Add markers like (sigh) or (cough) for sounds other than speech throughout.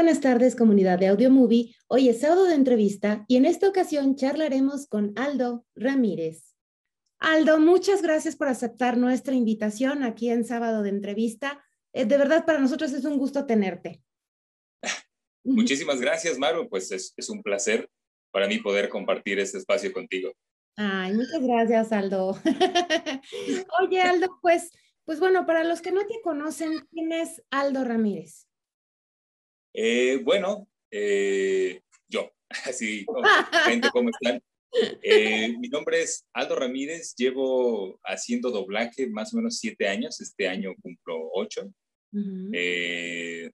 Buenas tardes, comunidad de Audio Movie. Hoy es sábado de entrevista y en esta ocasión charlaremos con Aldo Ramírez. Aldo, muchas gracias por aceptar nuestra invitación aquí en sábado de entrevista. Eh, de verdad, para nosotros es un gusto tenerte. (laughs) Muchísimas gracias, Maru. Pues es, es un placer para mí poder compartir este espacio contigo. Ay, muchas gracias, Aldo. (laughs) Oye, Aldo, pues, pues bueno, para los que no te conocen, ¿quién es Aldo Ramírez? Eh, bueno, eh, yo, (laughs) así, gente, ¿cómo están? Eh, mi nombre es Aldo Ramírez, llevo haciendo doblaje más o menos siete años, este año cumplo ocho. he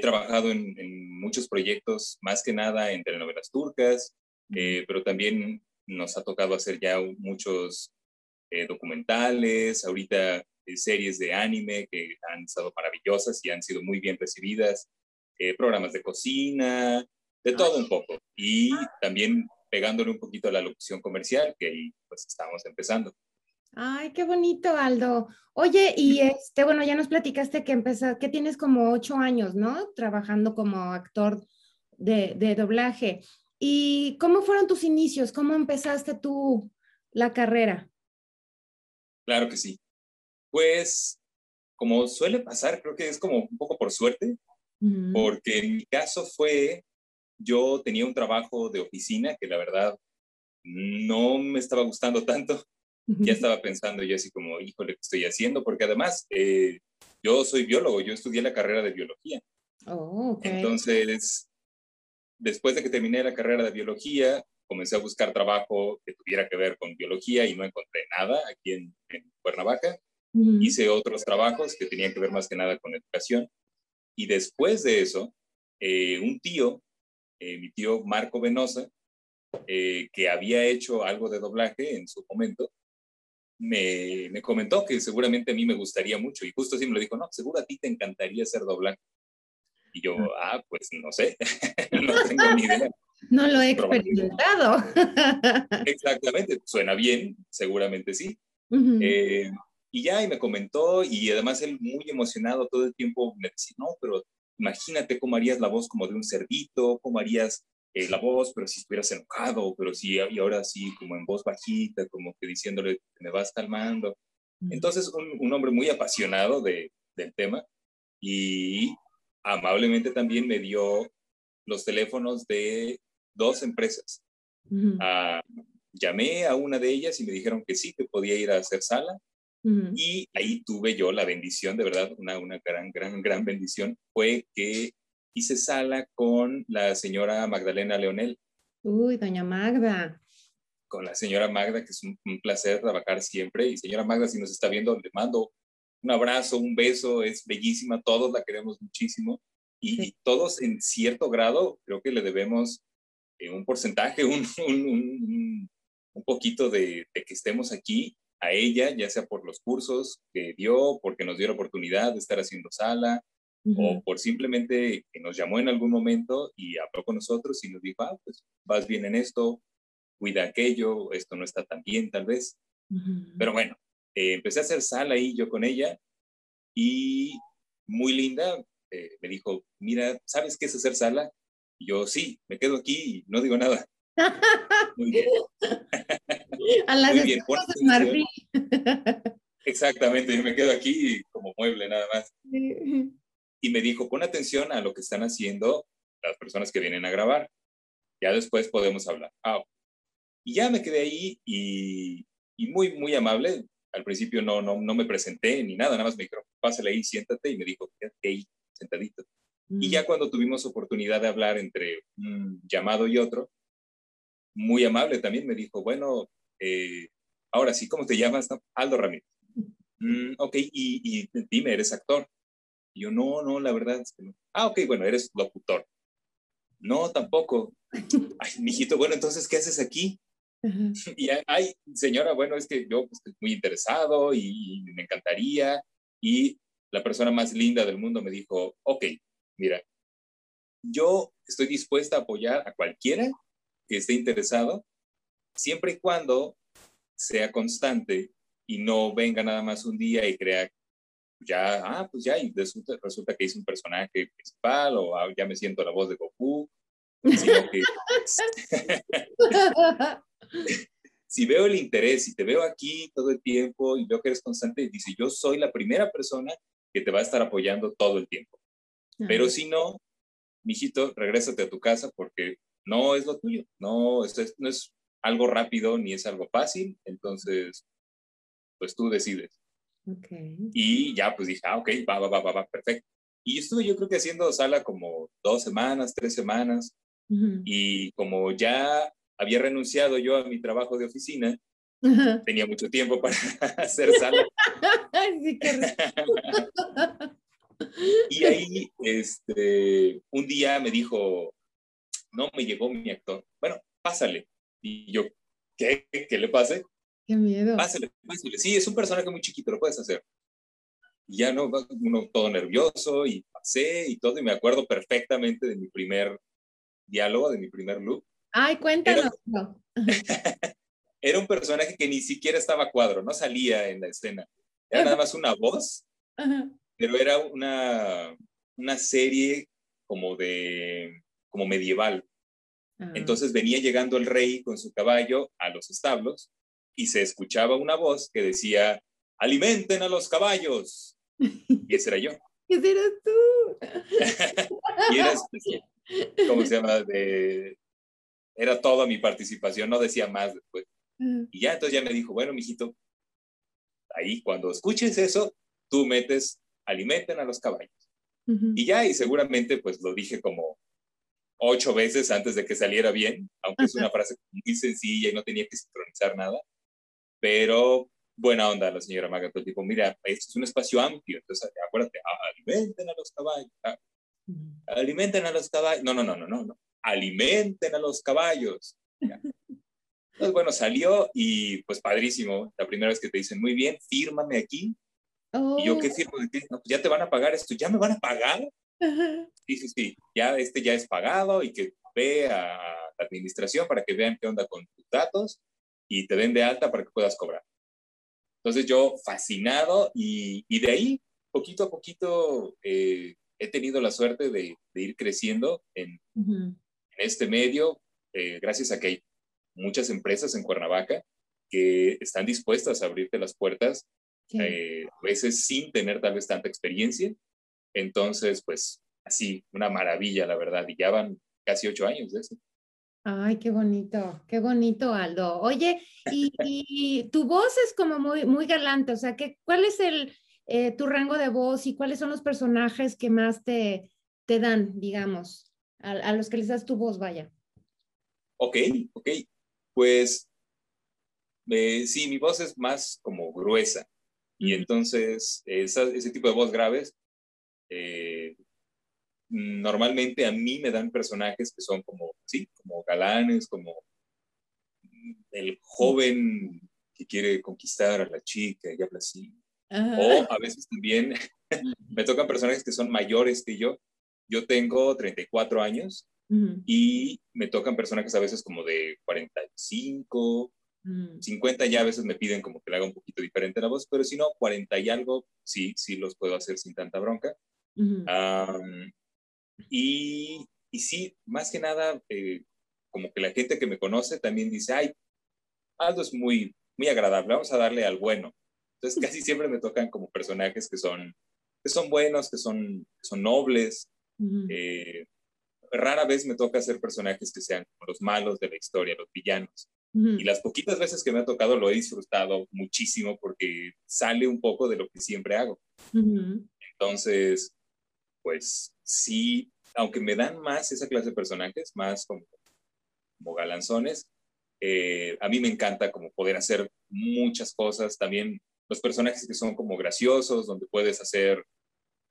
trabajado en, en, muchos proyectos, más que nada en telenovelas turcas, pero también nos ha tocado hacer ya muchos documentales, ahorita series de anime que han estado maravillosas y han sido muy bien recibidas. Eh, programas de cocina, de todo un poco. Y también pegándole un poquito a la locución comercial, que ahí pues estamos empezando. Ay, qué bonito, Aldo. Oye, y este, bueno, ya nos platicaste que empezaste, que tienes como ocho años, ¿no? Trabajando como actor de, de doblaje. ¿Y cómo fueron tus inicios? ¿Cómo empezaste tú la carrera? Claro que sí. Pues, como suele pasar, creo que es como un poco por suerte porque en mi caso fue, yo tenía un trabajo de oficina que la verdad no me estaba gustando tanto. Ya estaba pensando yo así como, híjole, ¿qué estoy haciendo? Porque además, eh, yo soy biólogo, yo estudié la carrera de biología. Oh, Entonces, después de que terminé la carrera de biología, comencé a buscar trabajo que tuviera que ver con biología y no encontré nada aquí en, Cuernavaca. Hice otros trabajos que tenían que ver más que nada con educación. Y después de eso, eh, un tío, eh, mi tío Marco Venosa, eh, que había hecho algo de doblaje en su momento, me, me, comentó que seguramente a mí me gustaría mucho. Y justo así me lo dijo, no, seguro a ti te encantaría hacer doblaje. Y yo, ah, pues no sé, (laughs) no tengo ni idea. No lo he experimentado. (laughs) Exactamente, suena bien, seguramente sí. Y ya, y me comentó, y además él muy emocionado todo el tiempo me decía, no, pero imagínate cómo harías la voz como de un cerdito, cómo harías eh, la voz, pero si estuvieras enojado, pero si, y ahora sí, como en voz bajita, como que diciéndole, me vas calmando. Entonces, un, un hombre muy apasionado de, del tema y amablemente también me dio los teléfonos de dos empresas. Ah, llamé a una de ellas y me dijeron que sí, que podía ir a hacer sala y ahí tuve yo la bendición, de verdad, una, una gran, gran, gran bendición, fue que hice sala con la señora Magdalena Leonel. Uy, doña Magda. Con la señora Magda, que es un, placer trabajar siempre. Y señora Magda, si nos está viendo, le mando un abrazo, un beso, es bellísima, todos la queremos muchísimo. Y, todos en cierto grado creo que le debemos eh, un porcentaje, (laughs) un, un, un poquito de, de, que estemos aquí a ella, ya sea por los cursos que dio, porque nos dio la oportunidad de estar haciendo sala, o por simplemente que nos llamó en algún momento y habló con nosotros y nos dijo, ah, pues vas bien en esto, cuida aquello, esto no está tan bien tal vez. Pero bueno, eh, empecé a hacer sala ahí yo con ella y muy linda, eh, me dijo, mira, ¿sabes qué es hacer sala? Y yo, sí, me quedo aquí y no digo nada. (laughs) Muy bien. (laughs) A las Muy bien. Marfil. Exactamente, yo me quedo aquí como mueble nada más. Y me dijo, pon atención a lo que están haciendo las personas que vienen a grabar. Ya después podemos hablar. Ah, y ya me quedé ahí y, y, muy, muy amable. Al principio no, no, no me presenté ni nada, nada más me dijo, pásale ahí, siéntate. Y me dijo, quédate ahí, sentadito. Y ya mm. cuando tuvimos oportunidad de hablar entre un llamado y otro, muy amable también me dijo, bueno, eh, ahora sí, ¿cómo te llamas? Aldo Ramírez. Mm, ok, y, y, dime, ¿eres actor? Y yo, no, no, la verdad es que no. Ah, ok, bueno, eres locutor. No, tampoco. Ay, mijito, bueno, entonces, ¿qué haces aquí? (laughs) Y, ay, señora, bueno, es que yo pues, estoy muy interesado y, y me encantaría. Y la persona más linda del mundo me dijo, ok, mira, yo estoy dispuesta a apoyar a cualquiera que esté interesado, siempre y cuando sea constante y no venga nada más un día y crea ya, ah, pues ya, y resulta, resulta que hice un personaje principal o ah, ya me siento la voz de Goku. (laughs) si veo el interés y te veo aquí todo el tiempo y veo que eres constante, dice, yo soy la primera persona que te va a estar apoyando todo el tiempo. Pero si no, mijito, regrésate a tu casa porque no es lo tuyo, no, es, no es algo rápido ni es algo fácil, entonces, pues tú decides. Y ya pues dije, ah, ok, va, va, va, va, perfecto. Y estuve yo creo que haciendo sala como dos semanas, tres semanas, y como ya había renunciado yo a mi trabajo de oficina, tenía mucho tiempo para (laughs) hacer sala. (laughs) y ahí, este, un día me dijo, no me llegó mi actor. Bueno, pásale. Y yo, ¿qué? ¿Qué le pase? Qué miedo. Pásale, pásale. Sí, es un personaje muy chiquito, lo puedes hacer. Y ya no, uno todo nervioso y pasé y todo, y me acuerdo perfectamente de mi primer diálogo, de mi primer look. Ay, cuéntanos. (laughs) Era, un personaje que ni siquiera estaba a cuadro, no salía en la escena. Era nada más una voz, pero era una, una serie como de, como medieval. Ah. Entonces venía llegando el rey con su caballo a los establos y se escuchaba una voz que decía, alimenten a los caballos. Y ese era yo. (laughs) Ese eras tú. (laughs) y eras, ¿cómo se llama? De, era toda mi participación, no decía más después. Y ya entonces ya me dijo, bueno, mijito, ahí cuando escuches eso, tú metes, alimenten a los caballos. Y ya, y seguramente pues lo dije como ocho veces antes de que saliera bien, aunque es una frase muy sencilla y no tenía que sincronizar nada, pero buena onda la señora Maga, todo tipo, mira, esto es un espacio amplio, entonces acuérdate, alimenten a los caballos, alimenten a los caballos, no, no, no, no, no, no, alimenten a los caballos. Entonces, bueno, salió y pues padrísimo, la primera vez que te dicen, muy bien, fírmame aquí. Y yo, ¿qué oh. firmo? No, pues ya te van a pagar esto, ¿ya me van a pagar? Sí, sí, sí, ya este ya es pagado y que ve a la administración para que vean qué onda con tus datos y te den de alta para que puedas cobrar. Entonces yo fascinado y, y de ahí, poquito a poquito, eh, he tenido la suerte de, de ir creciendo en, en este medio, eh, gracias a que hay muchas empresas en Cuernavaca que están dispuestas a abrirte las puertas, eh, a veces sin tener tal vez tanta experiencia, entonces, pues así, una maravilla, la verdad. Y ya van casi ocho años de eso. Ay, qué bonito, qué bonito, Aldo. Oye, y, (laughs) tu voz es como muy, muy galante, o sea, que, ¿cuál es el, eh, tu rango de voz y cuáles son los personajes que más te, te dan, digamos, a, los que les das tu voz, vaya? Ok, ok. Pues eh, sí, mi voz es más como gruesa. Y entonces ese tipo de voz graves eh, normalmente a mí me dan personajes que son como, sí, como galanes, como el joven que quiere conquistar a la chica y habla así. O a veces también (laughs) me tocan personajes que son mayores que yo. Yo tengo 34 años y me tocan personajes a veces como de 45, 50 mm. ya a veces me piden como que le haga un poquito diferente la voz, pero si no, 40 y algo, sí, sí los puedo hacer sin tanta bronca y, y, sí, más que nada, eh, como que la gente que me conoce también dice, ay, Aldo es muy, muy agradable, vamos a darle al bueno. Entonces casi siempre me tocan como personajes que son, que son buenos, que son, son nobles. Eh, rara vez me toca hacer personajes que sean como los malos de la historia, los villanos. Y las poquitas veces que me ha tocado lo he disfrutado muchísimo porque sale un poco de lo que siempre hago. Entonces, pues sí, aunque me dan más esa clase de personajes, más como, como galanzones, eh, a mí me encanta como poder hacer muchas cosas, también los personajes que son como graciosos, donde puedes hacer,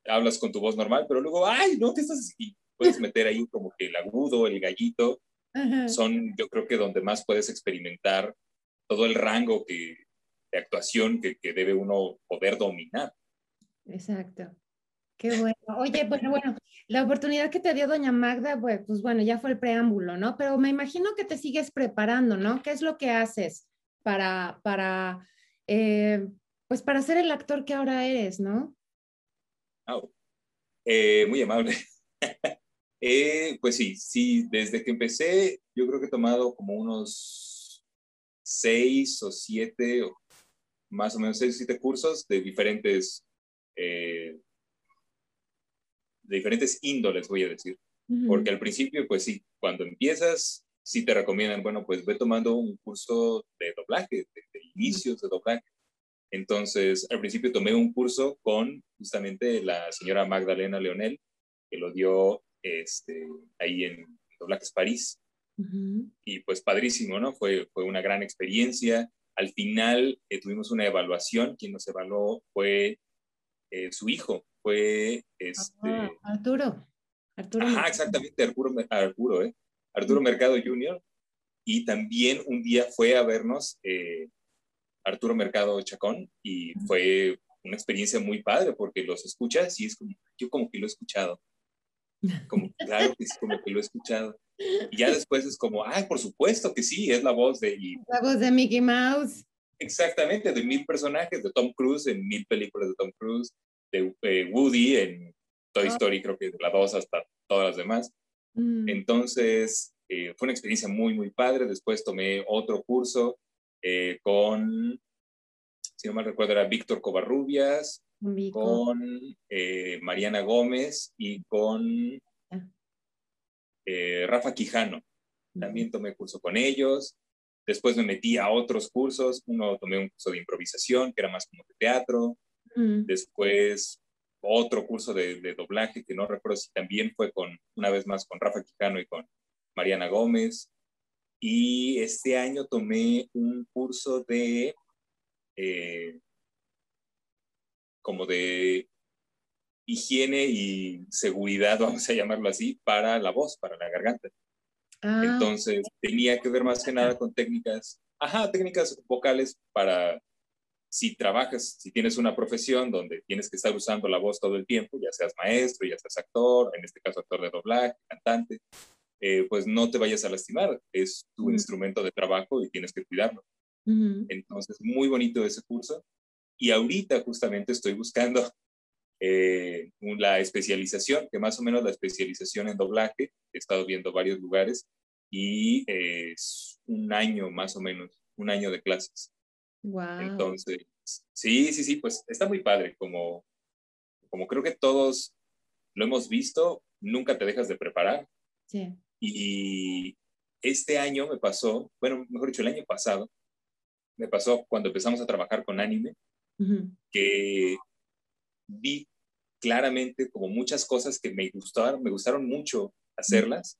hablas con tu voz normal, pero luego, ay, no, ¿qué estás Y puedes meter ahí como que el agudo, el gallito, son yo creo que donde más puedes experimentar todo el rango que, de actuación que, que debe uno poder dominar. Exacto. Qué bueno. Oye, bueno, bueno, la oportunidad que te dio doña Magda, pues, pues bueno, ya fue el preámbulo, ¿no? Pero me imagino que te sigues preparando, ¿no? ¿Qué es lo que haces para, para, eh, pues para ser el actor que ahora eres, ¿no? Eh, muy amable. (laughs) Eh, pues sí, sí, desde que empecé, yo creo que he tomado como unos seis o siete, más o menos seis o siete cursos de diferentes, de diferentes índoles, voy a decir. Porque al principio, pues sí, cuando empiezas, sí te recomiendan, bueno, pues ve tomando un curso de doblaje, de, de inicios de doblaje. Entonces, al principio tomé un curso con justamente la señora Magdalena Leonel, que lo dio este, ahí en Doblajes París. Y pues padrísimo, ¿no? Fue, fue una gran experiencia. Al final eh, tuvimos una evaluación. Quien nos evaluó fue eh, su hijo, fue este... Ah, Arturo. Arturo. Ajá, exactamente, Arturo, Arturo, ¿eh? Arturo Mercado Jr. Y también un día fue a vernos eh, Arturo Mercado Chacón y fue una experiencia muy padre porque los escuchas y es como, yo como que lo he escuchado. Como, claro que sí, como que lo he escuchado. Y ya después es como, ay, por supuesto que sí, es la voz de... la voz de Mickey Mouse. Exactamente, de mil personajes, de Tom Cruise en mil películas de Tom Cruise, de eh, Woody en Toy ah. Story, creo que de la dos hasta todas las demás. Mm. Entonces, eh, fue una experiencia muy, muy padre. Después tomé otro curso eh, con, si no mal recuerdo, era Víctor Covarrubias, con eh, Mariana Gómez y con ah. eh, Rafa Quijano. También tomé curso con ellos. Después me metí a otros cursos. Uno tomé un curso de improvisación, que era más como de teatro. Después otro curso de, de, doblaje, que no recuerdo si también fue con, una vez más, con Rafa Quijano y con Mariana Gómez. Y este año tomé un curso de eh, como de higiene y seguridad, (laughs) vamos a llamarlo así, para la voz, para la garganta. Ah. Entonces tenía que ver más que nada con técnicas, ajá, técnicas vocales para si trabajas, si tienes una profesión donde tienes que estar usando la voz todo el tiempo, ya seas maestro, ya seas actor, en este caso actor de doblaje, cantante, eh, pues no te vayas a lastimar. Es tu instrumento de trabajo y tienes que cuidarlo. Entonces, muy bonito ese curso. Y ahorita justamente estoy buscando eh, la especialización, que más o menos la especialización en doblaje, he estado viendo varios lugares y es un año más o menos, un año de clases. Wow. Entonces, sí, sí, sí, pues está muy padre, como, como creo que todos lo hemos visto, nunca te dejas de preparar. Sí. Y este año me pasó, bueno, mejor dicho, el año pasado, me pasó cuando empezamos a trabajar con anime, que vi claramente como muchas cosas que me gustaron, me gustaron mucho hacerlas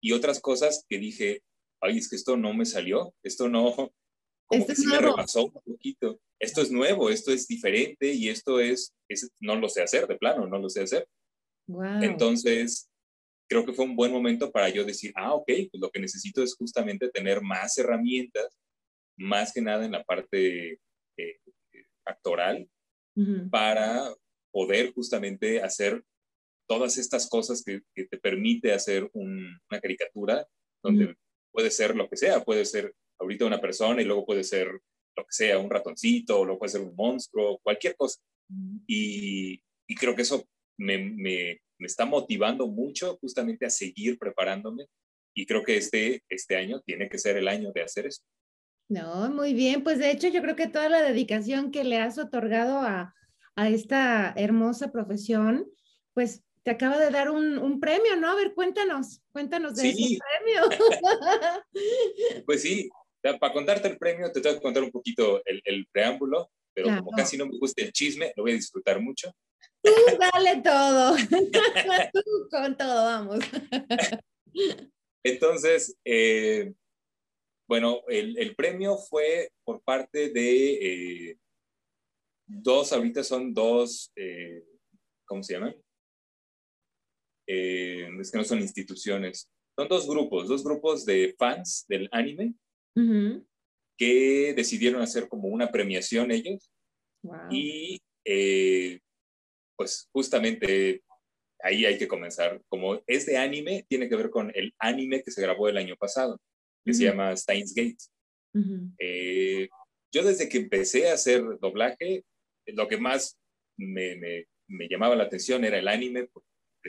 y otras cosas que dije, ay, es que esto no me salió, esto no, (laughs) como que sí me rebasó un poquito. Esto es nuevo, esto es diferente y esto es, es, no lo sé hacer de plano, no lo sé hacer. Entonces, creo que fue un buen momento para yo decir, ah, ok, pues lo que necesito es justamente tener más herramientas, más que nada en la parte eh, actoral, para poder justamente hacer todas estas cosas que, te permite hacer una caricatura, donde puede ser lo que sea, puede ser ahorita una persona y luego puede ser lo que sea, un ratoncito, o luego puede ser un monstruo, cualquier cosa. y, y, creo que eso me, me, me está motivando mucho justamente a seguir preparándome y creo que este, este año tiene que ser el año de hacer eso. No, muy bien, pues de hecho yo creo que toda la dedicación que le has otorgado a, a esta hermosa profesión, pues te acaba de dar un, un, premio, ¿no? A ver, cuéntanos, cuéntanos de ese premio. (laughs) pues sí, para contarte el premio te tengo que contar un poquito el, el preámbulo, pero como casi no me gusta el chisme, lo voy a disfrutar mucho. Tú dale todo. (laughs) Tú con todo, vamos. (laughs) Entonces, eh, bueno, el, premio fue por parte de eh, dos, ahorita son dos, eh, ¿cómo se llaman? es que no son instituciones, son dos grupos, dos grupos de fans del anime que decidieron hacer como una premiación ellos. Y pues justamente ahí hay que comenzar. Como es de anime, tiene que ver con el anime que se grabó el año pasado, que se llama Steins Gate. Eh, yo desde que empecé a hacer doblaje, lo que más me, me llamaba la atención era el anime,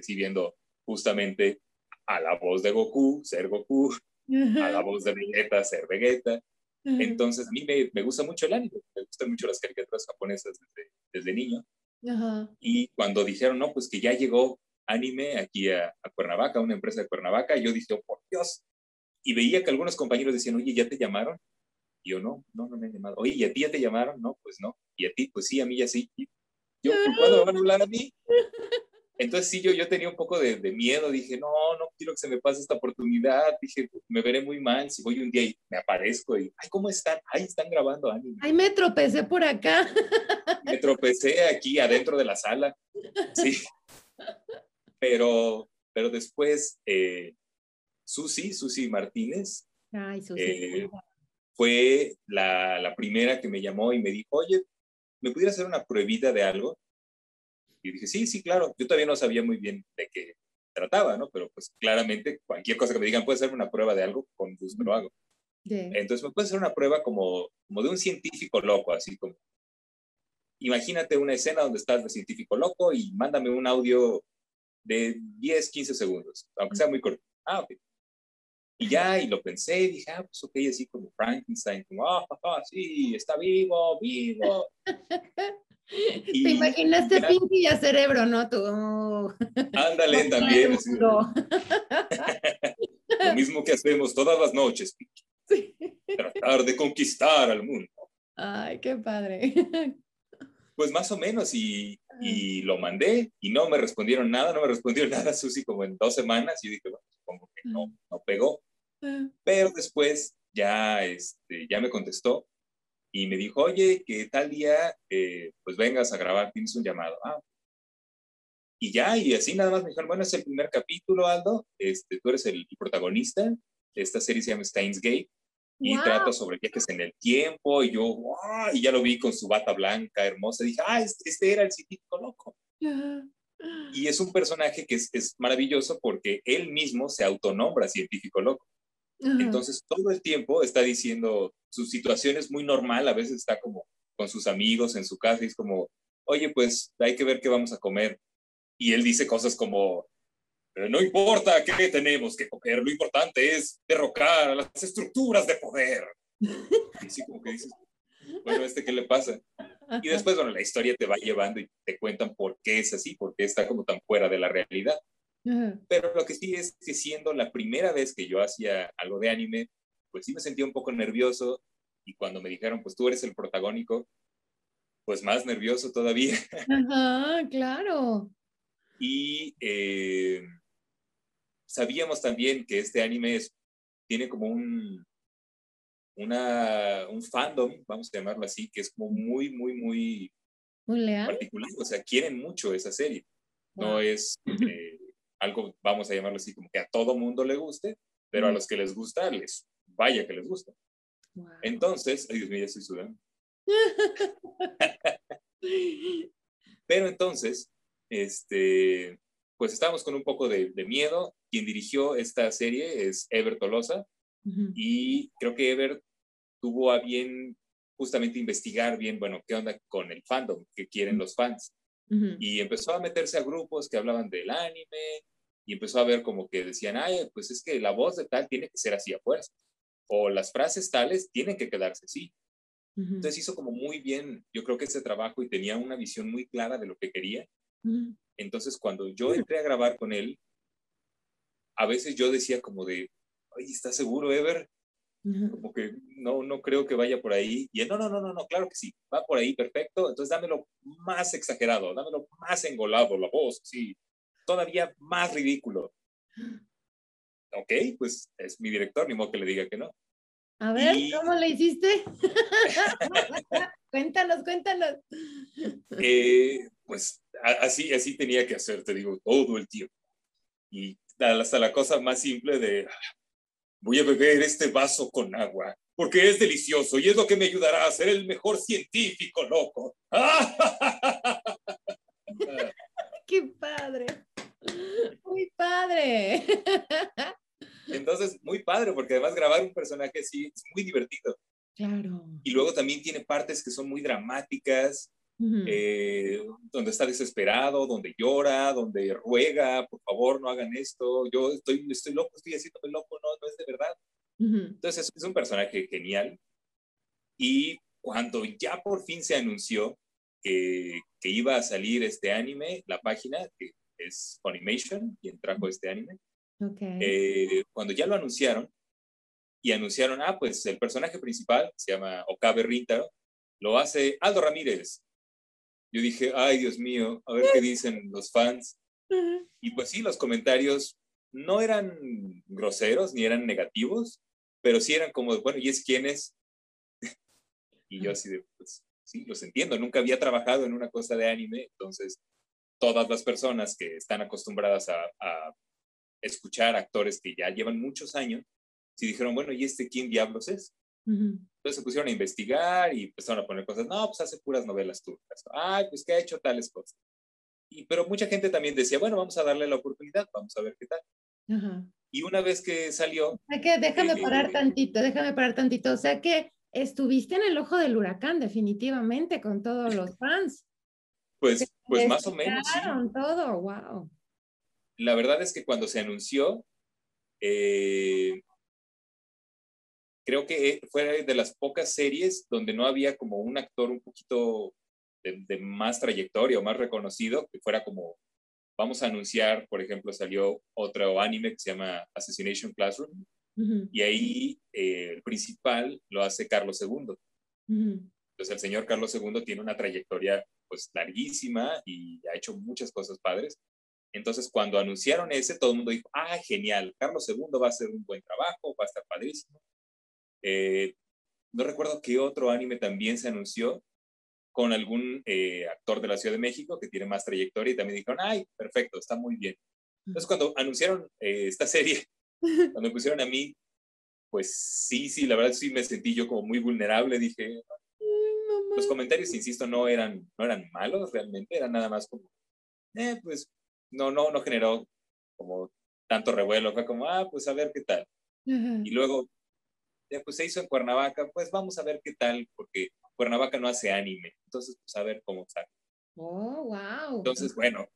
viendo justamente a la voz de Goku, ser Goku, a la voz de Vegeta, ser Vegeta. Entonces, a mí me, me, gusta mucho el anime, me gustan mucho las caricaturas japonesas desde, desde niño. Y cuando dijeron, no, pues que ya llegó anime aquí a, a, Cuernavaca, una empresa de Cuernavaca, yo dije, oh, por Dios. Y veía que algunos compañeros decían, oye, ¿ya te llamaron? Y yo, no, no, no me han llamado. Oye, ¿y a ti ya te llamaron? No, pues no. ¿Y a ti? Pues sí, a mí ya sí. yo, ¿cuándo me van a hablar a mí? Entonces sí, yo, yo tenía un poco de, de, miedo, dije, no, no quiero que se me pase esta oportunidad, dije, me veré muy mal si voy un día y me aparezco y, ay, ¿cómo están? Ay, están grabando anime. Ay, me tropecé por acá. Me tropecé aquí adentro de la sala, sí. Pero, pero después, eh, Susi, Susi Martínez, ay, Susi. Eh, fue la, la primera que me llamó y me dijo, oye, ¿me pudiera hacer una pruebita de algo? Y dije, sí, sí, claro. Yo todavía no sabía muy bien de qué trataba, ¿no? Pero pues claramente cualquier cosa que me digan, puede ser una prueba de algo, con gusto lo hago. Entonces me puede hacer una prueba como, como de un científico loco, así como, imagínate una escena donde estás de científico loco y mándame un audio de 10, 15 segundos, aunque sea muy corto. Ah, ok. Y ya, y lo pensé, y dije, ah, pues ok, así como Frankenstein, como, ah, ah, sí, está vivo, vivo. (laughs) Te imaginaste Pinky y a Cerebro, ¿no? Tú. Ándale, también. (laughs) Lo mismo que hacemos todas las noches, Pinky. Tratar de conquistar al mundo. Ay, qué padre. Pues más o menos, y, y, lo mandé y no me respondieron nada, no me respondió (laughs) nada Susi como en dos semanas y dije, bueno, supongo que no, no pegó. Pero después ya, este, ya me contestó y me dijo, oye, que tal día, eh, pues vengas a grabar, tienes un llamado. Ah. Y ya, y así nada más me dijeron, bueno, es el primer capítulo, Aldo, este, tú eres el, protagonista, esta serie se llama Steins Gate, y trata sobre viajes en el tiempo, y yo, y ya lo vi con su bata blanca, hermosa, dije, ah, este, este era el científico loco. Y es un personaje que es, es, maravilloso porque él mismo se autonombra científico loco. Entonces, todo el tiempo está diciendo, su situación es muy normal, a veces está como con sus amigos en su casa y es como, oye, pues hay que ver qué vamos a comer. Y él dice cosas como, no importa qué tenemos que comer, lo importante es derrocar las estructuras de poder. Y así como que dices, bueno, ¿este qué le pasa? Y después, bueno, la historia te va llevando y te cuentan por qué es así, por qué está como tan fuera de la realidad. Pero lo que sí es que siendo la primera vez que yo hacía algo de anime, pues sí me sentía un poco nervioso y cuando me dijeron, pues tú eres el protagónico, pues más nervioso todavía. (laughs) Ajá, claro. Y eh, sabíamos también que este anime es, tiene como un, una, un fandom, vamos a llamarlo así, que es como muy, muy, muy, muy leal. particular. O sea, quieren mucho esa serie. No es... Eh, algo, vamos a llamarlo así, como que a todo mundo le guste, pero a los que les gusta, les vaya que les gusta. Entonces, ay Dios mío, ya estoy sudando. (laughs) pero entonces, este, pues estábamos con un poco de, miedo. Quien dirigió esta serie es Ever Tolosa y creo que Ever tuvo a bien justamente investigar bien, bueno, qué onda con el fandom, qué quieren los fans. Y empezó a meterse a grupos que hablaban del anime y empezó a ver como que decían, ay, pues es que la voz de tal tiene que ser así a fuerza. O las frases tales tienen que quedarse así. Entonces hizo como muy bien, yo creo que ese trabajo y tenía una visión muy clara de lo que quería. Entonces cuando yo entré a grabar con él, a veces yo decía como de, ay, ¿estás seguro, Ever? Como que no, no creo que vaya por ahí. Y él, no, no, no, no, no, claro que sí, va por ahí, perfecto. Entonces dámelo más exagerado, dámelo más engolado, la voz, sí, todavía más ridículo. Ok, pues es mi director, ni modo que le diga que no. A ver, ¿cómo le hiciste? (laughs) cuéntanos, cuéntanos. Eh, pues así, así tenía que hacer, te digo, todo el tiempo. Y hasta la cosa más simple de, voy a beber este vaso con agua, porque es delicioso y es lo que me ayudará a ser el mejor científico, loco. (laughs) ¡Qué padre! Muy padre. (laughs) Entonces, muy padre, porque además grabar un personaje así es muy divertido. Claro. Y luego también tiene partes que son muy dramáticas eh, donde está desesperado, donde llora, donde ruega, por favor, no hagan esto, yo estoy, estoy loco, estoy haciéndome loco, no, no es de verdad. Entonces es un personaje genial. Y cuando ya por fin se anunció que, que, iba a salir este anime, la página, que es Funimation, quien trajo este anime, eh, cuando ya lo anunciaron, y anunciaron, ah, pues el personaje principal, se llama Okabe Rintaro, lo hace Aldo Ramírez. Yo dije, ay, Dios mío, a ver qué dicen los fans. Y pues sí, los comentarios no eran groseros ni eran negativos, pero sí eran como, bueno, ¿y es quién es? (laughs) y yo así de, pues sí, los entiendo, nunca había trabajado en una cosa de anime, entonces todas las personas que están acostumbradas a, a escuchar actores que ya llevan muchos años, si dijeron, bueno, ¿y este quién diablos es? Entonces se pusieron a investigar y empezaron a poner cosas, no, pues hace puras novelas turcas, ay, pues que ha hecho tales cosas. Y, pero mucha gente también decía, bueno, vamos a darle la oportunidad, vamos a ver qué tal. Y una vez que salió... que déjame eh, parar tantito, déjame parar tantito. O sea que estuviste en el ojo del huracán, definitivamente, con todos los fans. Pues, pues más o menos. Sí. todo, wow. La verdad es que cuando se anunció, eh, creo que fue de las pocas series donde no había como un actor un poquito de, más trayectoria o más reconocido, que fuera como, vamos a anunciar, por ejemplo, salió otro anime que se llama Assassination Classroom, y ahí eh, el principal lo hace Carlos II. Entonces el señor Carlos II tiene una trayectoria pues larguísima y ha hecho muchas cosas padres. Entonces, cuando anunciaron ese, todo el mundo dijo, ah, genial, Carlos II va a hacer un buen trabajo, va a estar padrísimo. Eh, no recuerdo qué otro anime también se anunció con algún eh, actor de la Ciudad de México que tiene más trayectoria y también dijeron, ay, perfecto, está muy bien. Entonces cuando anunciaron eh, esta serie, (laughs) cuando me pusieron a mí, pues sí, sí, la verdad sí me sentí yo como muy vulnerable, dije, los comentarios, insisto, no eran, no eran malos realmente, eran nada más como, eh, pues no, no, no generó como tanto revuelo, fue como, ah, pues a ver qué tal. Y luego pues se hizo en Cuernavaca, pues vamos a ver qué tal, porque Cuernavaca no hace anime, entonces pues a ver cómo sale. Oh, wow. Entonces, bueno,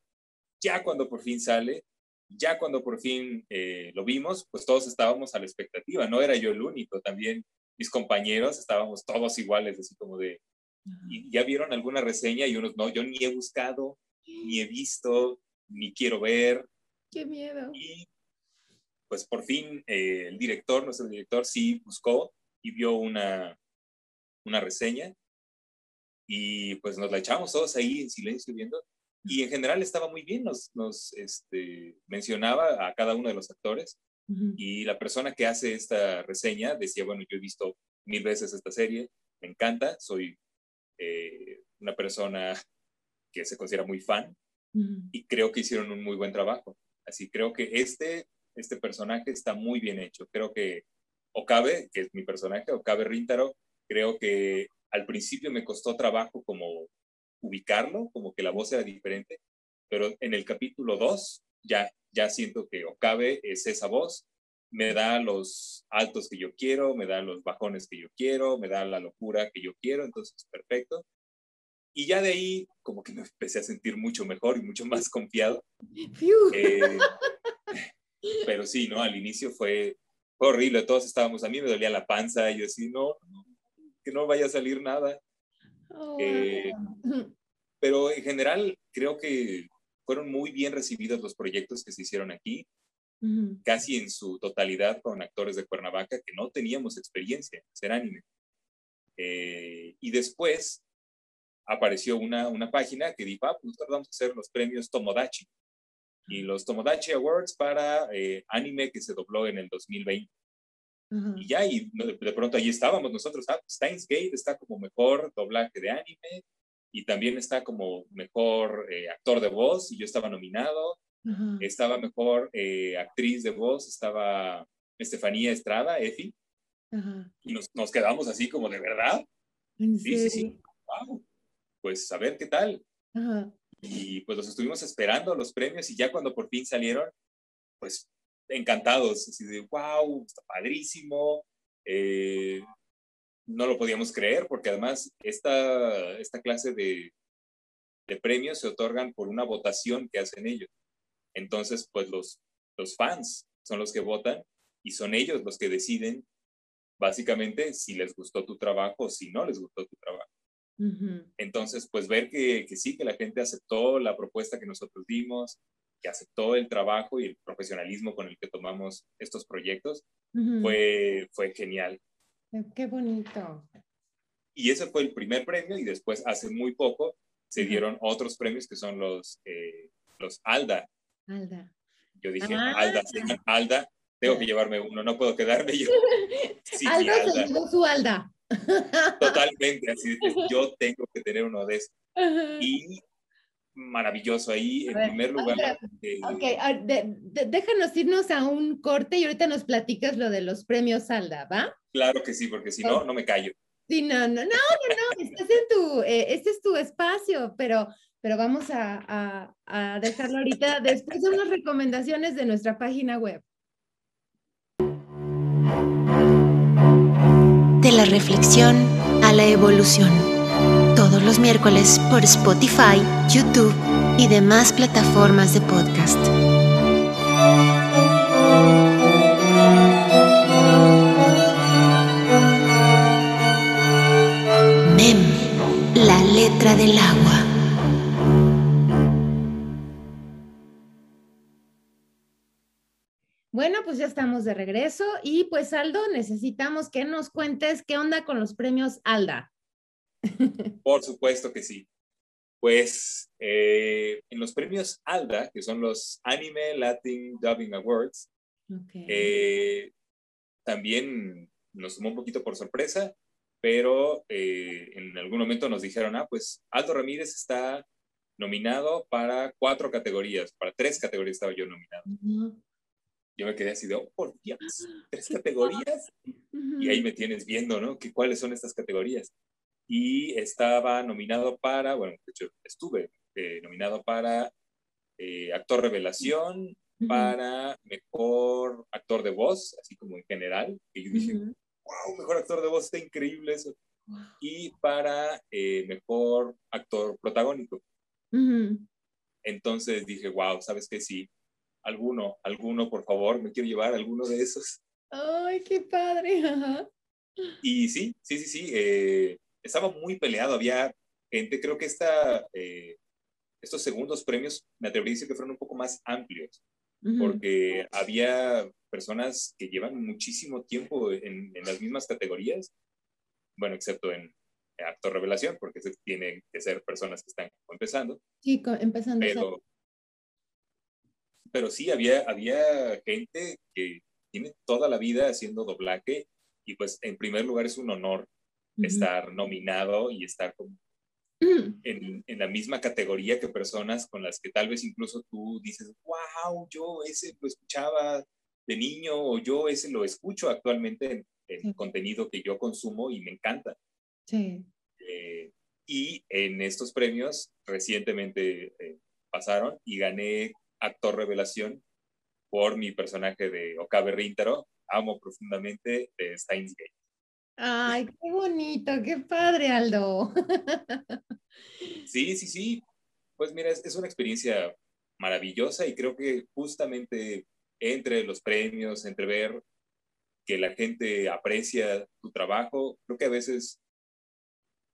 ya cuando por fin sale, ya cuando por fin eh, lo vimos, pues todos estábamos a la expectativa, no era yo el único, también mis compañeros estábamos todos iguales, así como de, y ya vieron alguna reseña y unos, no, yo ni he buscado, ni he visto, ni quiero ver. Qué miedo. Y pues por fin eh, el director, nuestro director, sí buscó y vio una, una reseña. Y pues nos la echamos todos ahí en silencio viendo. Y en general estaba muy bien, nos, nos este, mencionaba a cada uno de los actores. Y la persona que hace esta reseña decía, bueno, yo he visto mil veces esta serie, me encanta, soy eh, una persona que se considera muy fan y creo que hicieron un muy buen trabajo. Así creo que este este personaje está muy bien hecho. Creo que Okabe, que es mi personaje, Okabe Rintaro, creo que al principio me costó trabajo como ubicarlo, como que la voz era diferente, pero en el capítulo 2 ya, ya siento que Okabe es esa voz, me da los altos que yo quiero, me da los bajones que yo quiero, me da la locura que yo quiero, entonces perfecto. Y ya de ahí como que me empecé a sentir mucho mejor y mucho más confiado. Eh, pero sí, ¿no? Al inicio fue, horrible, todos estábamos, a mí me dolía la panza, y yo así, no, que no vaya a salir nada. Oh, eh, pero en general creo que fueron muy bien recibidos los proyectos que se hicieron aquí, casi en su totalidad con actores de Cuernavaca que no teníamos experiencia en hacer anime. Eh, y después apareció una, una página que dijo, ah, pues nosotros vamos a hacer los premios Tomodachi y los Tomodachi Awards para eh, anime que se dobló en el 2020. Y ya, y de pronto ahí estábamos nosotros, ah, Steins Gate está como mejor doblaje de anime y también está como mejor eh, actor de voz y yo estaba nominado. Estaba mejor eh, actriz de voz, estaba Estefanía Estrada, Efi. Y nos, nos, quedamos así como de verdad. sí, sí, sí. Wow. Pues a ver qué tal. Y pues los estuvimos esperando los premios y ya cuando por fin salieron, pues encantados, así de, wow, está padrísimo. Eh, no lo podíamos creer porque además esta, esta clase de, de premios se otorgan por una votación que hacen ellos. Entonces, pues los, los fans son los que votan y son ellos los que deciden básicamente si les gustó tu trabajo o si no les gustó tu trabajo. Entonces, pues ver que, que, sí, que la gente aceptó la propuesta que nosotros dimos, que aceptó el trabajo y el profesionalismo con el que tomamos estos proyectos, fue, fue genial. Qué bonito. Y ese fue el primer premio y después, hace muy poco, se dieron otros premios que son los, eh, los ALDA. ALDA. Yo dije, ah. ALDA, ALDA, tengo que llevarme uno, no puedo quedarme yo. (laughs) Sí, Alda, Alda. Se su Alda. Totalmente, así es, (laughs) yo tengo que tener uno de esos. Y maravilloso ahí, en primer lugar. ok, déjanos irnos a un corte y ahorita nos platicas lo de los premios Alda, ¿va? Claro que sí, porque si no, no me callo. Sí, no, no, no, no, no, (laughs) estás en tu, eh, este es tu espacio, pero, pero vamos a, a, a dejarlo ahorita después de unas recomendaciones de nuestra página web. De la reflexión a la evolución. Todos los miércoles por Spotify, YouTube y demás plataformas de podcast. Mem, la letra del agua. Bueno, pues ya estamos de regreso y pues Aldo, necesitamos que nos cuentes qué onda con los premios Alda. (laughs) Por supuesto que sí. Pues eh, en los premios Alda, que son los Anime Latin Dubbing Awards, eh, también nos tomó un poquito por sorpresa, pero eh, en algún momento nos dijeron, ah, pues Aldo Ramírez está nominado para cuatro categorías, para tres categorías estaba yo nominado yo me quedé así de, oh, por Dios, (gasps) tres categorías. Y ahí me tienes viendo, ¿no? ¿Qué, ¿Cuáles son estas categorías? Y estaba nominado para, bueno, de hecho, estuve eh, nominado para eh, actor revelación, para mejor actor de voz, así como en general. Y yo dije, wow, mejor actor de voz, está increíble eso. Y para eh, mejor actor protagónico. Entonces dije, wow, ¿sabes qué? Sí, alguno, alguno, por favor, me quiero llevar alguno de esos. Ay, qué padre. Y sí, sí, sí, sí, eh, estaba muy peleado, había gente, creo que esta, eh, estos segundos premios, me atrevería a decir que fueron un poco más amplios, porque había personas que llevan muchísimo tiempo en, las mismas categorías, bueno, excepto en actor revelación, porque tienen que ser personas que están empezando. Sí, empezando. Pero, pero sí, había, había gente que tiene toda la vida haciendo doblaje y pues en primer lugar es un honor estar nominado y estar en, en, la misma categoría que personas con las que tal vez incluso tú dices, wow, yo ese lo escuchaba de niño o yo ese lo escucho actualmente en, contenido que yo consumo y me encanta. Sí. Eh, y en estos premios recientemente eh, pasaron y gané actor revelación por mi personaje de Okabe Rintaro. Amo profundamente de Steins Gate. Ay, qué bonito, qué padre, Aldo. Sí, sí, sí. Pues mira, es, una experiencia maravillosa y creo que justamente entre los premios, entre ver que la gente aprecia tu trabajo, creo que a veces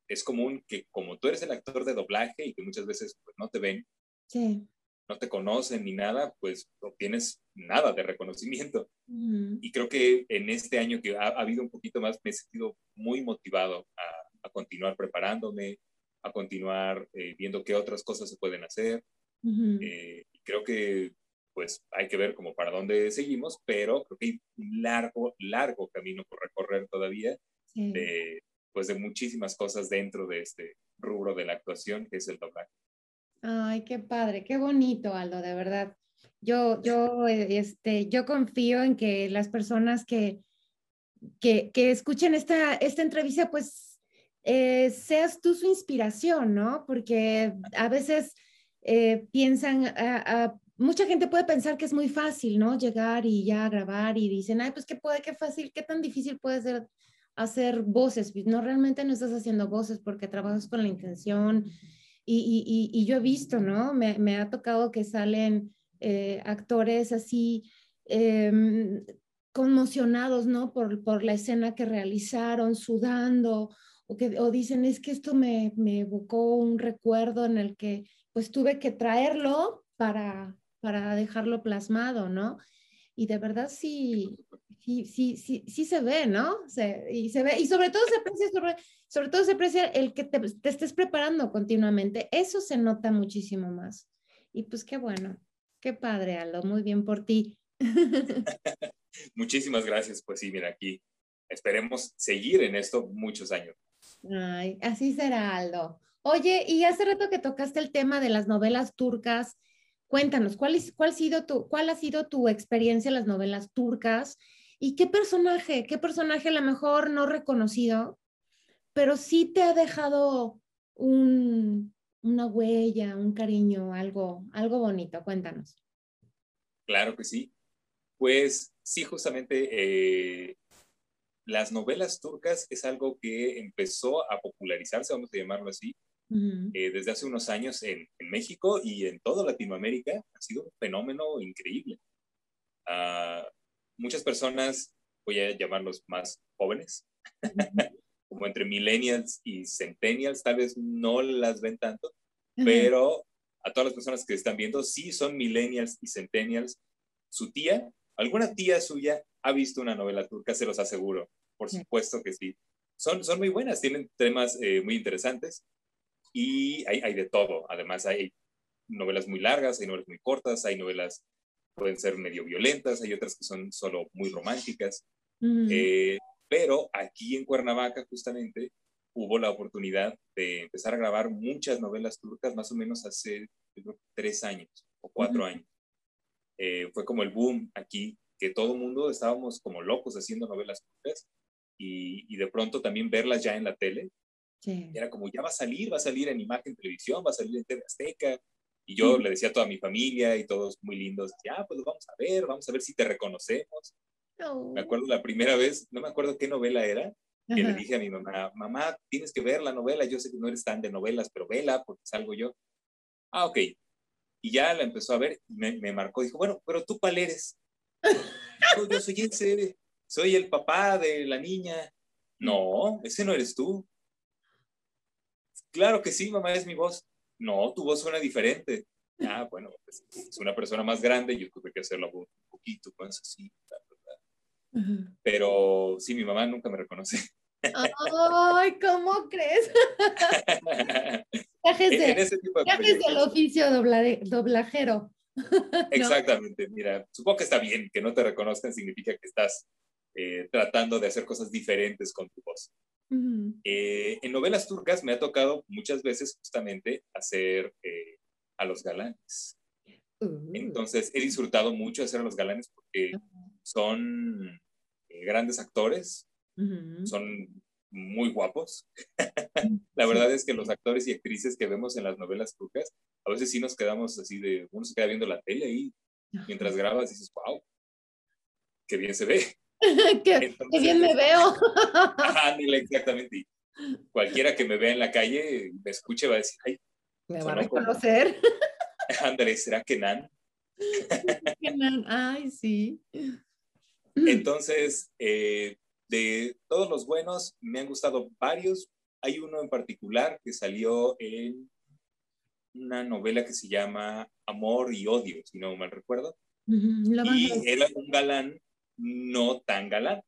es común que como tú eres el actor de doblaje y que muchas veces pues, no te ven, sí no te conocen ni nada, pues no tienes nada de reconocimiento. Y creo que en este año que ha, habido un poquito más, me he sentido muy motivado a, a continuar preparándome, a continuar eh, viendo qué otras cosas se pueden hacer. Eh, creo que pues hay que ver como para dónde seguimos, pero creo que hay un largo, largo camino por recorrer todavía de, pues de muchísimas cosas dentro de este rubro de la actuación que es el doblaje. Ay, qué padre, qué bonito, Aldo, de verdad. Yo, yo, eh, este, yo confío en que las personas que, que, escuchen esta, esta entrevista, pues eh, seas tú su inspiración, ¿no? Porque a veces eh, piensan, mucha gente puede pensar que es muy fácil, ¿no? Llegar y ya grabar y dicen, ay, pues qué puede, qué fácil, qué tan difícil puede ser hacer voces. No, realmente no estás haciendo voces porque trabajas con la intención y, y, yo he visto, ¿no? Me, me ha tocado que salen eh, actores así em, conmocionados, ¿no? Por, por la escena que realizaron, sudando, o, que, o dicen, es que esto me, me evocó un recuerdo en el que pues tuve que traerlo para, para dejarlo plasmado, ¿no? Y de verdad sí, sí, sí, sí, sí se ve, ¿no? y se ve, y sobre todo se aprecia, sobre, sobre todo se aprecia el que te, te, estés preparando continuamente. Eso se nota muchísimo más. Y pues qué bueno, qué padre, Aldo, muy bien por ti. (laughs) Muchísimas gracias. Pues sí, mira, aquí esperemos seguir en esto muchos años. Ay, así será, Aldo. Oye, y hace rato que tocaste el tema de las novelas turcas, cuéntanos, ¿cuál, es, cuál, ha sido tu, ¿cuál ha sido tu experiencia en las novelas turcas? ¿Y qué personaje, qué personaje a lo mejor no reconocido, pero sí te ha dejado un, una huella, un cariño, algo, algo bonito? Cuéntanos. Claro que sí. Pues sí, justamente eh, las novelas turcas es algo que empezó a popularizarse, vamos a llamarlo así, eh, desde hace unos años en, México y en toda Latinoamérica. Ha sido un fenómeno increíble. Uh, muchas personas, voy a llamarlos más jóvenes, como entre millennials y centennials, tal vez no las ven tanto, pero a todas las personas que están viendo, sí son millennials y centennials. Su tía, alguna tía suya ha visto una novela turca, se los aseguro. Por supuesto que sí. Son, son muy buenas, tienen temas eh, muy interesantes y hay, hay de todo. Además, hay novelas muy largas, hay novelas muy cortas, hay novelas pueden ser medio violentas, hay otras que son solo muy románticas. Eh, pero aquí en Cuernavaca, justamente, hubo la oportunidad de empezar a grabar muchas novelas turcas, más o menos hace tres años o cuatro años. Eh, fue como el boom aquí, que todo el mundo estábamos como locos haciendo novelas turcas y, y, de pronto también verlas ya en la tele. Era como, ya va a salir, va a salir en imagen televisión, va a salir en TV Azteca, y yo le decía a toda mi familia y todos muy lindos, ya, pues vamos a ver, vamos a ver si te reconocemos. Me acuerdo la primera vez, no me acuerdo qué novela era, que le dije a mi mamá, mamá, tienes que ver la novela, yo sé que no eres tan de novelas, pero vela porque salgo yo. Ah, ok. Y ya la empezó a ver y me, me marcó, dijo, bueno, pero tú cuál eres. yo soy ese, soy el papá de la niña. No, ese no eres tú. Claro que sí, mamá, es mi voz. No, tu voz suena diferente. Ah, bueno, pues, es una persona más grande, yo tuve que hacerlo un poquito más así, Pero sí, mi mamá nunca me reconoce. Ay, ¿cómo crees? (laughs) Viajes, de, del oficio doblajero. (laughs) Exactamente, mira, supongo que está bien que no te reconozcan, significa que estás eh, tratando de hacer cosas diferentes con tu voz. Eh, en novelas turcas me ha tocado muchas veces justamente hacer eh, a los galanes. Uh. Entonces he disfrutado mucho hacer a los galanes porque son eh, grandes actores, son muy guapos. (laughs) La verdad es que los actores y actrices que vemos en las novelas turcas, a veces sí nos quedamos así de, uno se queda viendo la tele y mientras grabas dices, wow, qué bien se ve. (laughs) qué, bien me veo. (laughs) exactamente. Cualquiera que me vea en la calle, me escuche, va a decir, ay, me va a reconocer. Andrés, ¿será Kenan? Kenan, ay, sí. Entonces, eh, de todos los buenos, me han gustado varios. Hay uno en particular que salió en una novela que se llama Amor y Odio, si no mal recuerdo. y era un galán no tan galán.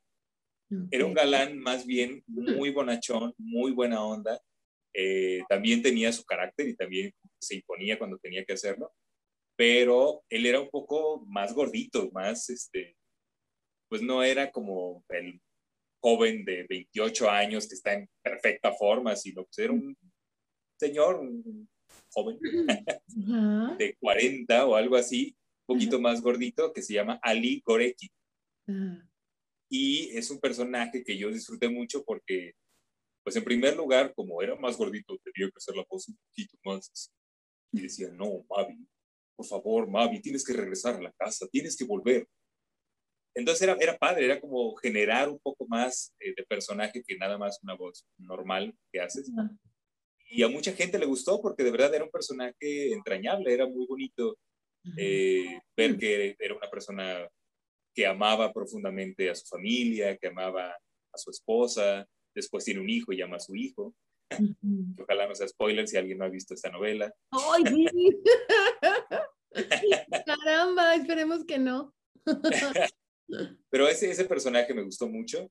Era un galán más bien muy bonachón, muy buena onda. Eh, también tenía su carácter y también se imponía cuando tenía que hacerlo, pero él era un poco más gordito, más, este, pues no era como el joven de 28 años que está en perfecta forma, sino que era un señor, un joven de 40 o algo así, un poquito más gordito, que se llama Ali Goreki. Y es un personaje que yo disfruté mucho porque, pues en primer lugar, como era más gordito, tenía que hacer la voz un poquito más. Y decía, no, Mavi, por favor, Mavi, tienes que regresar a la casa, tienes que volver. Entonces era, era padre, era como generar un poco más eh, de personaje que nada más una voz normal que haces. y a mucha gente le gustó porque de verdad era un personaje entrañable, era muy bonito eh, ver que era una persona que amaba profundamente a su familia, que amaba a su esposa, después tiene un hijo y ama a su hijo. Ojalá no sea spoiler si alguien no ha visto esta novela. ¡Ay, (laughs) (laughs) Caramba, esperemos que no. (laughs) Pero ese, ese personaje me gustó mucho.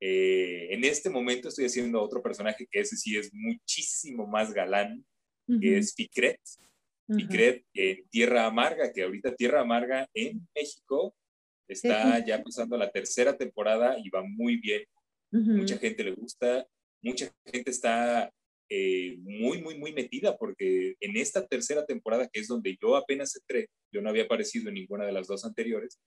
Eh, en este momento estoy haciendo otro personaje que ese sí es muchísimo más galán, que es Ficret. Ficret en Tierra Amarga, que ahorita Tierra Amarga en México está ya pasando la tercera temporada y va muy bien. Mucha gente le gusta, mucha gente está eh, muy, muy, muy metida porque en esta tercera temporada, que es donde yo apenas entré, yo no había aparecido en ninguna de las dos anteriores,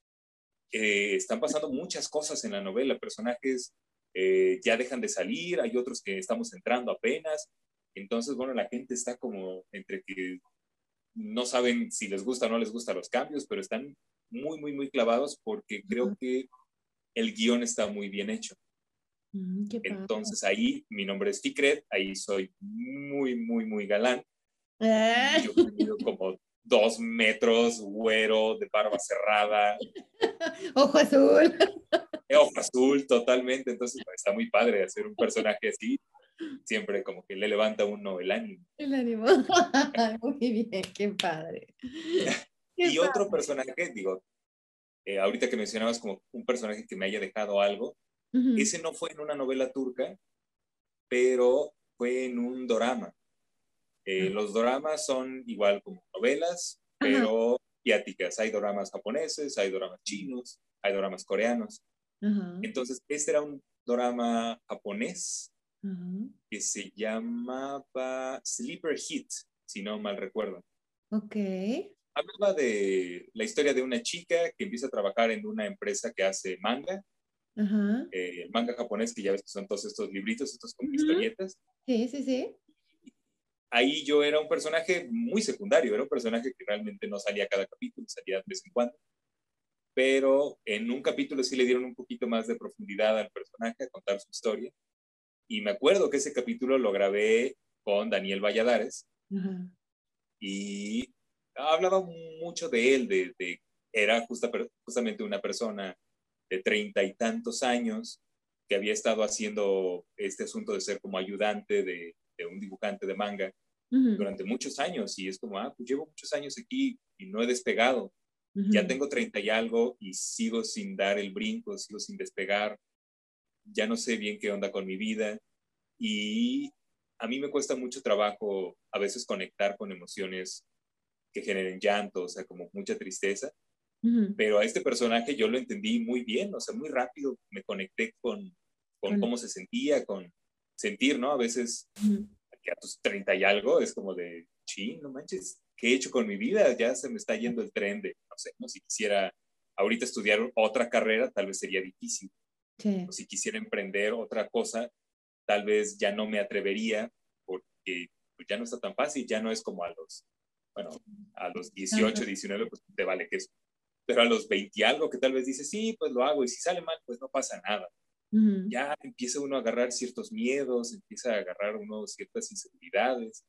eh, están pasando muchas cosas en la novela, personajes eh, ya dejan de salir, hay otros que estamos entrando apenas, entonces, bueno, la gente está como entre que no saben si les gusta o no les gustan los cambios, pero están muy, muy, muy clavados porque creo que el guion está muy bien hecho. Mm, entonces ahí mi nombre es Ficret, ahí soy muy, muy, muy galán. Ah. Yo he como dos metros, güero, de barba cerrada. (laughs) Ojo azul. Eh, ojo azul, totalmente. Entonces pues, está muy padre hacer un personaje así. Siempre como que le levanta uno el ánimo. El ánimo. (laughs) muy bien, qué padre. y otro personaje, digo, eh, ahorita que mencionabas como un personaje que me haya dejado algo, ese no fue en una novela turca, pero fue en un drama. Eh, los doramas son igual como novelas, pero asiáticas. Hay doramas japoneses, hay doramas chinos, hay doramas coreanos. Entonces, este era un drama japonés que se llamaba Sleeper Hit, si no mal recuerdo. Ok. Hablaba de la historia de una chica que empieza a trabajar en una empresa que hace manga. Eh, el manga japonés, que ya ves que son todos estos libritos, estos con historietas. Sí, sí, sí ahí yo era un personaje muy secundario, era un personaje que realmente no salía cada capítulo, salía de vez en cuando. Pero en un capítulo sí le dieron un poquito más de profundidad al personaje, a contar su historia. Y me acuerdo que ese capítulo lo grabé con Daniel Valladares. Y hablaba mucho de él, de, de era justa, justamente una persona de treinta y tantos años que había estado haciendo este asunto de ser como ayudante de, un dibujante de manga durante muchos años y es como, ah, pues llevo muchos años aquí y no he despegado. Ya tengo 30 y algo y sigo sin dar el brinco, sigo sin despegar. Ya no sé bien qué onda con mi vida y a mí me cuesta mucho trabajo a veces conectar con emociones que generen llanto, o sea, como mucha tristeza. Pero a este personaje yo lo entendí muy bien, o sea, muy rápido me conecté con, con cómo se sentía, con, sentir, ¿no? A veces, que a tus 30 y algo, es como de, ching, no manches, ¿qué he hecho con mi vida? Ya se me está yendo el tren de, no sé, ¿no? Si quisiera ahorita estudiar otra carrera, tal vez sería difícil. O si quisiera emprender otra cosa, tal vez ya no me atrevería porque pues, ya no está tan fácil, ya no es como a los, bueno, a los 18, 19, pues te vale que eso. Pero a los 20 y algo que tal vez dices, sí, pues lo hago y si sale mal, pues no pasa nada ya empieza uno a agarrar ciertos miedos, empieza a agarrar uno ciertas inseguridades.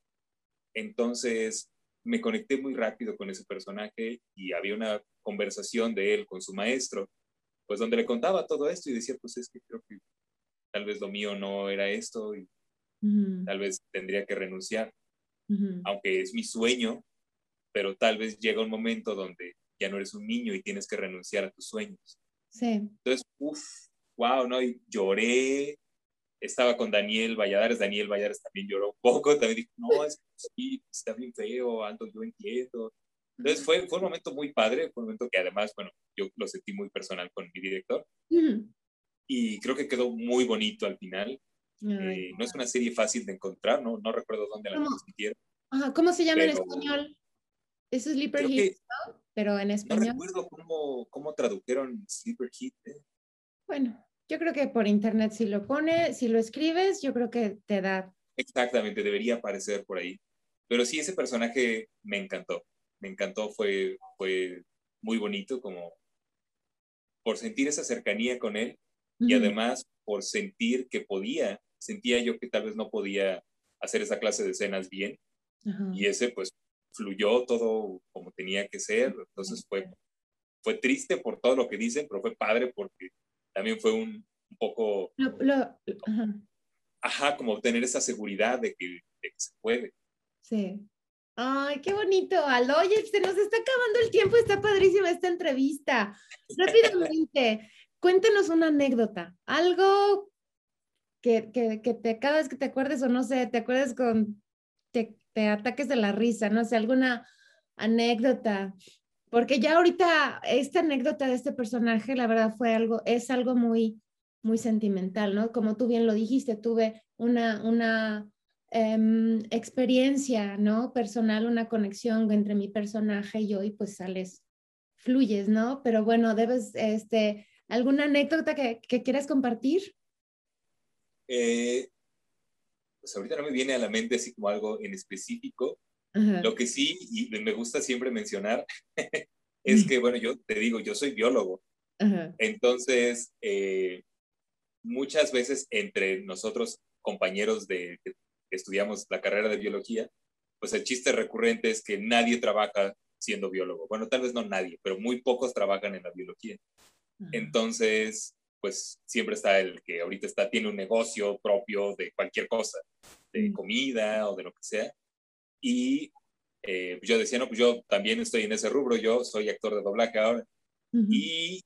Entonces me conecté muy rápido con ese personaje y había una conversación de él con su maestro, pues donde le contaba todo esto y decía, pues es que creo que tal vez lo mío no era esto y tal vez tendría que renunciar, aunque es mi sueño, pero tal vez llega un momento donde ya no eres un niño y tienes que renunciar a tus sueños. Sí. Entonces, uff, wow, ¿no? Y lloré, estaba con Daniel Valladares, Daniel Valladares también lloró un poco, también dijo, no, es sí, está bien feo, Aldo, yo entiendo. Entonces fue, fue un momento muy padre, fue un momento que además, bueno, yo lo sentí muy personal con mi director y creo que quedó muy bonito al final. Eh, no es una serie fácil de encontrar, no, no recuerdo dónde la transmitieron. Ajá, ¿Cómo se llama en español? Es Sleeper Hit, ¿no? Pero en español. No recuerdo cómo, cómo tradujeron Sleeper Hit. ¿eh? Bueno, yo creo que por internet si lo pone, si lo escribes, yo creo que te da. Exactamente, debería aparecer por ahí. Pero sí, ese personaje me encantó. Me encantó, fue, fue muy bonito como por sentir esa cercanía con él y además por sentir que podía, sentía yo que tal vez no podía hacer esa clase de escenas bien. Y ese pues fluyó todo como tenía que ser. Entonces fue, fue triste por todo lo que dicen, pero fue padre porque también fue un, poco... ajá. como tener esa seguridad de que, de que se puede. Sí. Ay, qué bonito, Aldo. Oye, se nos está acabando el tiempo, está padrísima esta entrevista. (laughs) Rápidamente, cuéntenos una anécdota, algo que, que, que, te, cada vez que te acuerdes o no sé, te acuerdes con, te, te ataques de la risa, no sé, alguna anécdota. Porque ya ahorita esta anécdota de este personaje, la verdad fue algo, es algo muy, muy sentimental, ¿no? Como tú bien lo dijiste, tuve una, una Em, experiencia, ¿no? Personal, una conexión entre mi personaje y yo y pues sales, fluyes, ¿no? Pero bueno, debes, este, ¿alguna anécdota que, que quieras compartir? Eh, pues ahorita no me viene a la mente así como algo en específico. Lo que sí, y me gusta siempre mencionar, (laughs) es que, bueno, yo te digo, yo soy biólogo. Entonces, eh, muchas veces entre nosotros, compañeros de, estudiamos la carrera de biología, pues el chiste recurrente es que nadie trabaja siendo biólogo. Bueno, tal vez no nadie, pero muy pocos trabajan en la biología. Entonces, pues siempre está el que ahorita está, tiene un negocio propio de cualquier cosa, de comida o de lo que sea. Y eh, yo decía, no, pues yo también estoy en ese rubro, yo soy actor de doblaje ahora. Y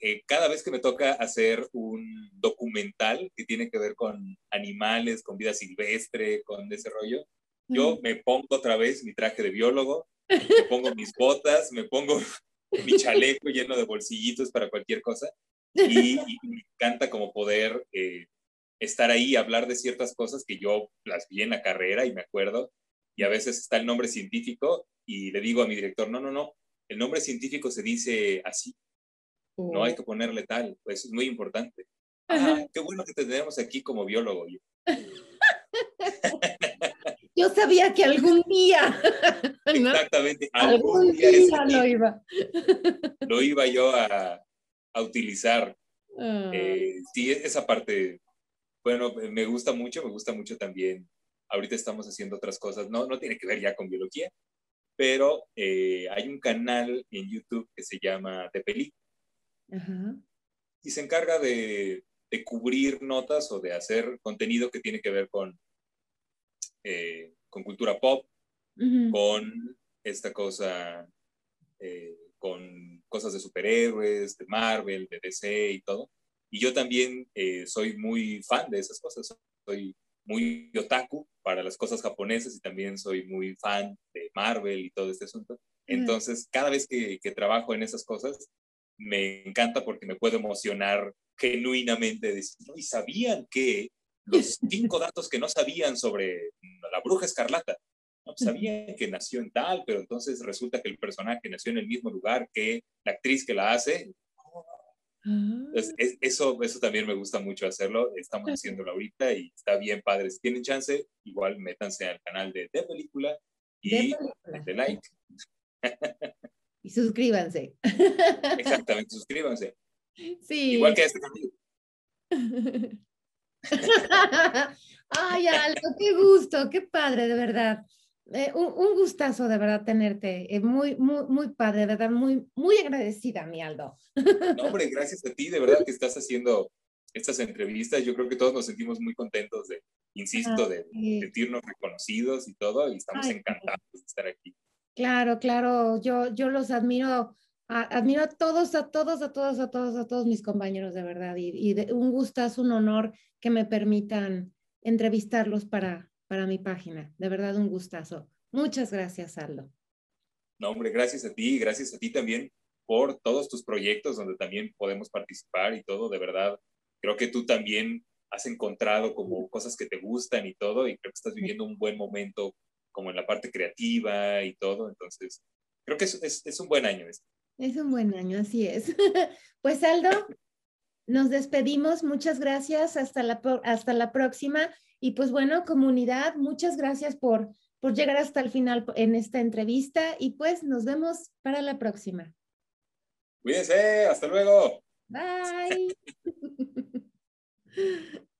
eh, cada vez que me toca hacer un documental que tiene que ver con animales, con vida silvestre, con ese rollo, yo me pongo otra vez mi traje de biólogo, me pongo mis botas, me pongo mi chaleco lleno de bolsillitos para cualquier cosa y, me encanta como poder eh, estar ahí, hablar de ciertas cosas que yo las vi en la carrera y me acuerdo y a veces está el nombre científico y le digo a mi director, no, no, no, el nombre científico se dice así, no hay que ponerle tal, pues es muy importante. Ah, qué bueno que te tenemos aquí como biólogo. (laughs) Yo sabía que algún día. (laughs) Exactamente, algún, día, lo iba. Lo iba yo a, a utilizar. Ah. Eh, sí, esa parte, bueno, me gusta mucho, me gusta mucho también. Ahorita estamos haciendo otras cosas, no, no tiene que ver ya con biología, pero eh, hay un canal en YouTube que se llama De Película y se encarga de, cubrir notas o de hacer contenido que tiene que ver con, eh, con cultura pop, con esta cosa, eh, con cosas de superhéroes, de Marvel, de DC y todo. Y yo también soy muy fan de esas cosas. Soy muy otaku para las cosas japonesas y también soy muy fan de Marvel y todo este asunto. Entonces, cada vez que, que, trabajo en esas cosas, me encanta porque me puedo emocionar genuinamente. y sabían que los (laughs) cinco datos que no sabían sobre la bruja escarlata, ¿no? sabían que nació en tal, pero entonces resulta que el personaje nació en el mismo lugar que la actriz que la hace. Ah. eso, eso también me gusta mucho hacerlo. Estamos haciéndolo ahorita y está bien padre. Si tienen chance, igual métanse al canal de De Película y de like. (laughs) Y suscríbanse. Exactamente, suscríbanse. (laughs) Sí. Igual que este canal. (laughs) Ay, Aldo, qué gusto, qué padre, de verdad. Eh, un, gustazo de verdad tenerte. Eh, muy, muy, muy padre, de verdad, muy, muy agradecida, mi Aldo. No, hombre, gracias a ti, de verdad que estás haciendo estas entrevistas. Yo creo que todos nos sentimos muy contentos de, insisto, de sentirnos reconocidos y todo, y estamos encantados de estar aquí. Claro, claro, yo, yo los admiro, admiro a todos, a todos, a todos, a todos, a todos mis compañeros de verdad y, y de, un gustazo, un honor que me permitan entrevistarlos para, para mi página. De verdad, un gustazo. Muchas gracias, Aldo. No, hombre, gracias a ti, gracias a ti también por todos tus proyectos donde también podemos participar y todo, de verdad. Creo que tú también has encontrado como cosas que te gustan y todo, y creo que estás viviendo un buen momento como en la parte creativa y todo. Entonces, creo que es, es, un buen año este. Es un buen año, así es. (laughs) Pues Aldo, nos despedimos. Muchas gracias. Hasta la, hasta la próxima. Y pues bueno, comunidad, muchas gracias por, por llegar hasta el final en esta entrevista y pues nos vemos para la próxima. Cuídense, hasta luego. Bye. (laughs)